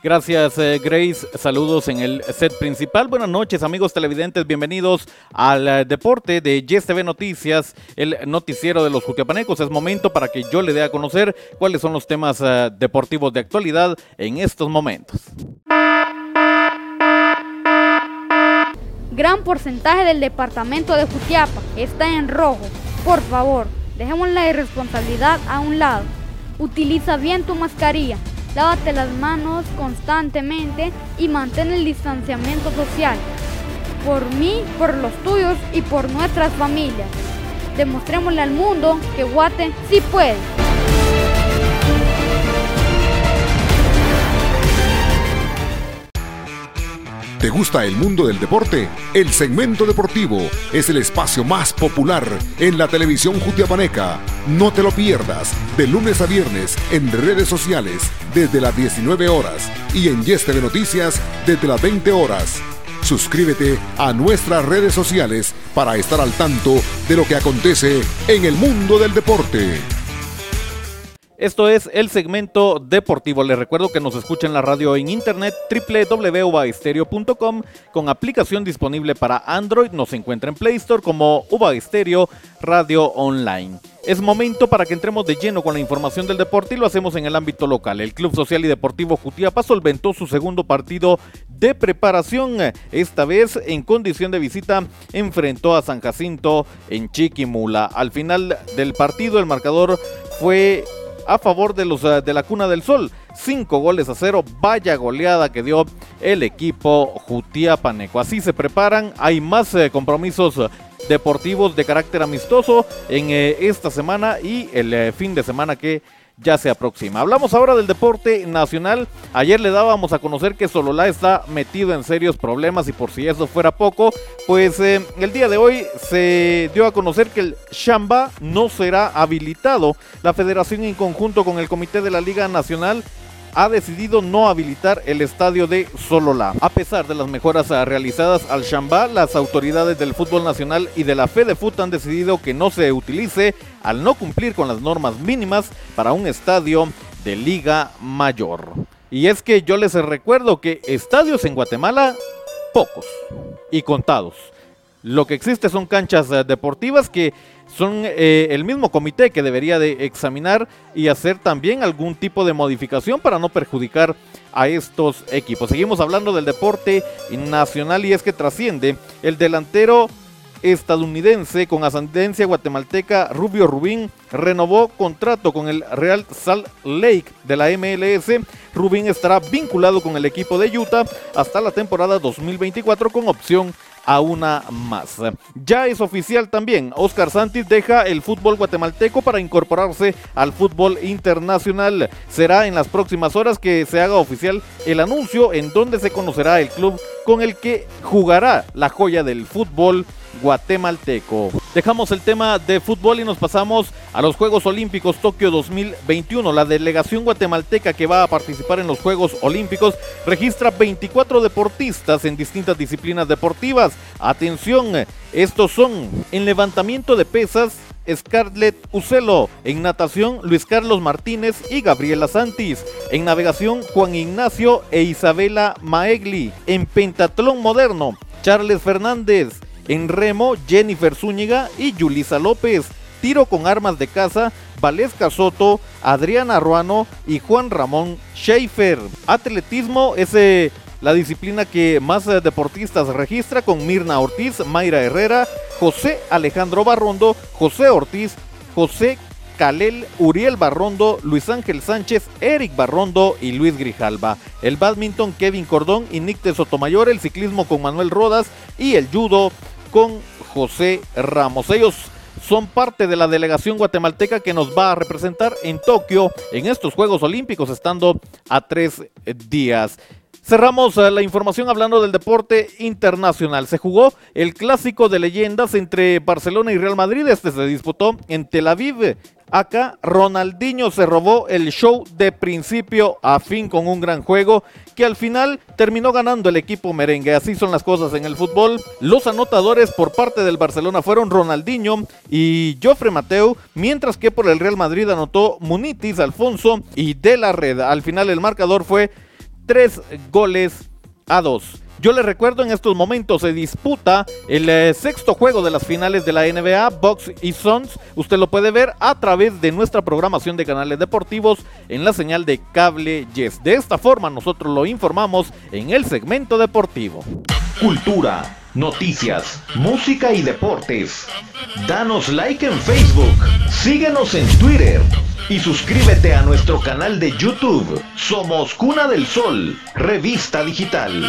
Gracias eh, Grace, saludos en el set principal. Buenas noches amigos televidentes, bienvenidos al eh, deporte de Yes TV Noticias, el noticiero de los Jutiapanecos. Es momento para que yo le dé a conocer cuáles son los temas eh, deportivos de actualidad en estos momentos. Gran porcentaje del departamento de Jutiapa está en rojo. Por favor, dejemos la irresponsabilidad a un lado. Utiliza bien tu mascarilla lávate las manos constantemente y mantén el distanciamiento social. Por mí, por los tuyos y por nuestras familias. Demostrémosle al mundo que Guate sí puede. ¿Te gusta el mundo del deporte? El segmento deportivo es el espacio más popular en la televisión jutiapaneca. No te lo pierdas, de lunes a viernes en redes sociales desde las 19 horas y en Yes TV Noticias desde las 20 horas. Suscríbete a nuestras redes sociales para estar al tanto de lo que acontece en el mundo del deporte. Esto es el segmento deportivo. Les recuerdo que nos escucha en la radio en internet www.ubaestereo.com con aplicación disponible para Android. Nos encuentra en Play Store como Uba Estéreo Radio Online. Es momento para que entremos de lleno con la información del deporte y lo hacemos en el ámbito local. El Club Social y Deportivo Jutiapa solventó su segundo partido de preparación. Esta vez en condición de visita enfrentó a San Jacinto en Chiquimula. Al final del partido el marcador fue a favor de los eh, de la Cuna del Sol. Cinco goles a cero. Vaya goleada que dio el equipo Jutiapaneco. Así se preparan. Hay más eh, compromisos deportivos de carácter amistoso en eh, esta semana y el fin de semana que ya se aproxima. Hablamos ahora del deporte nacional. Ayer le dábamos a conocer que Sololá está metido en serios problemas y por si eso fuera poco, pues eh, el día de hoy se dio a conocer que el Shamba no será habilitado. La federación en conjunto con el comité de la Liga Nacional ha decidido no habilitar el estadio de Sololá. A pesar de las mejoras realizadas al Shamba, las autoridades del fútbol nacional y de la FEDEFUT han decidido que no se utilice al no cumplir con las normas mínimas para un estadio de Liga Mayor. Y es que yo les recuerdo que estadios en Guatemala, pocos y contados. Lo que existe son canchas eh, deportivas que son eh, el mismo comité que debería de examinar y hacer también algún tipo de modificación para no perjudicar a estos equipos. Seguimos hablando del deporte nacional y es que trasciende el delantero estadounidense con ascendencia guatemalteca Rubio Rubín renovó contrato con el Real Salt Lake de la MLS. Rubín estará vinculado con el equipo de Utah hasta la temporada 2024 con opción a una más. Ya es oficial también, Oscar Santis deja el fútbol guatemalteco para incorporarse al fútbol internacional. Será en las próximas horas que se haga oficial el anuncio en donde se conocerá el club con el que jugará la joya del fútbol guatemalteco. Dejamos el tema de fútbol y nos pasamos a los Juegos Olímpicos Tokio 2021. La delegación guatemalteca que va a participar en los Juegos Olímpicos registra 24 deportistas en distintas disciplinas deportivas. Atención, estos son en levantamiento de pesas, Scarlett Ucelo, en natación Luis Carlos Martínez y Gabriela Santis, en navegación Juan Ignacio e Isabela Maegli, en pentatlón moderno Charles Fernández, en remo, Jennifer Zúñiga y Yulisa López. Tiro con armas de caza, Valesca Soto, Adriana Ruano y Juan Ramón Schaefer. Atletismo es eh, la disciplina que más eh, deportistas registra con Mirna Ortiz, Mayra Herrera, José Alejandro Barrondo, José Ortiz, José Calel, Uriel Barrondo, Luis Ángel Sánchez, Eric Barrondo y Luis Grijalba. El badminton Kevin Cordón y Nick Sotomayor, el ciclismo con Manuel Rodas y el judo con José Ramos. Ellos son parte de la delegación guatemalteca que nos va a representar en Tokio en estos Juegos Olímpicos, estando a tres días. Cerramos eh, la información hablando del deporte internacional. Se jugó el clásico de leyendas entre Barcelona y Real Madrid. Este se disputó en Tel Aviv. Acá Ronaldinho se robó el show de principio a fin con un gran juego que al final terminó ganando el equipo merengue. Así son las cosas en el fútbol. Los anotadores por parte del Barcelona fueron Ronaldinho y Joffre Mateo, mientras que por el Real Madrid anotó Munitis, Alfonso y De la Red. Al final el marcador fue tres goles a dos. Yo les recuerdo, en estos momentos se disputa el eh, sexto juego de las finales de la NBA, Box y Sons. Usted lo puede ver a través de nuestra programación de canales deportivos en la señal de cable Yes. De esta forma nosotros lo informamos en el segmento deportivo. Cultura, noticias, música y deportes. Danos like en Facebook, síguenos en Twitter y suscríbete a nuestro canal de YouTube. Somos Cuna del Sol, revista digital.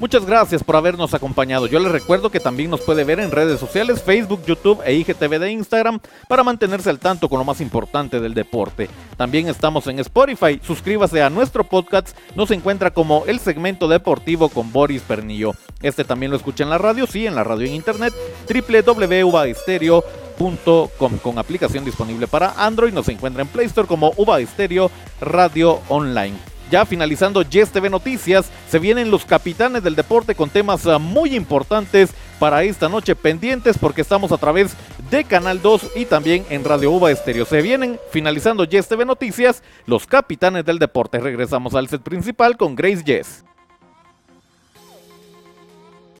Muchas gracias por habernos acompañado. Yo les recuerdo que también nos puede ver en redes sociales, Facebook, YouTube e IGTV de Instagram para mantenerse al tanto con lo más importante del deporte. También estamos en Spotify. Suscríbase a nuestro podcast. Nos encuentra como el segmento deportivo con Boris Pernillo. Este también lo escucha en la radio, sí, en la radio en internet, www.uvaestereo.com con aplicación disponible para Android. Nos encuentra en Play Store como Estéreo Radio Online. Ya finalizando Yes TV Noticias, se vienen los capitanes del deporte con temas ah, muy importantes para esta noche pendientes porque estamos a través de Canal 2 y también en Radio Uva Estéreo. Se vienen finalizando Yes TV Noticias, los capitanes del deporte. Regresamos al set principal con Grace Yes.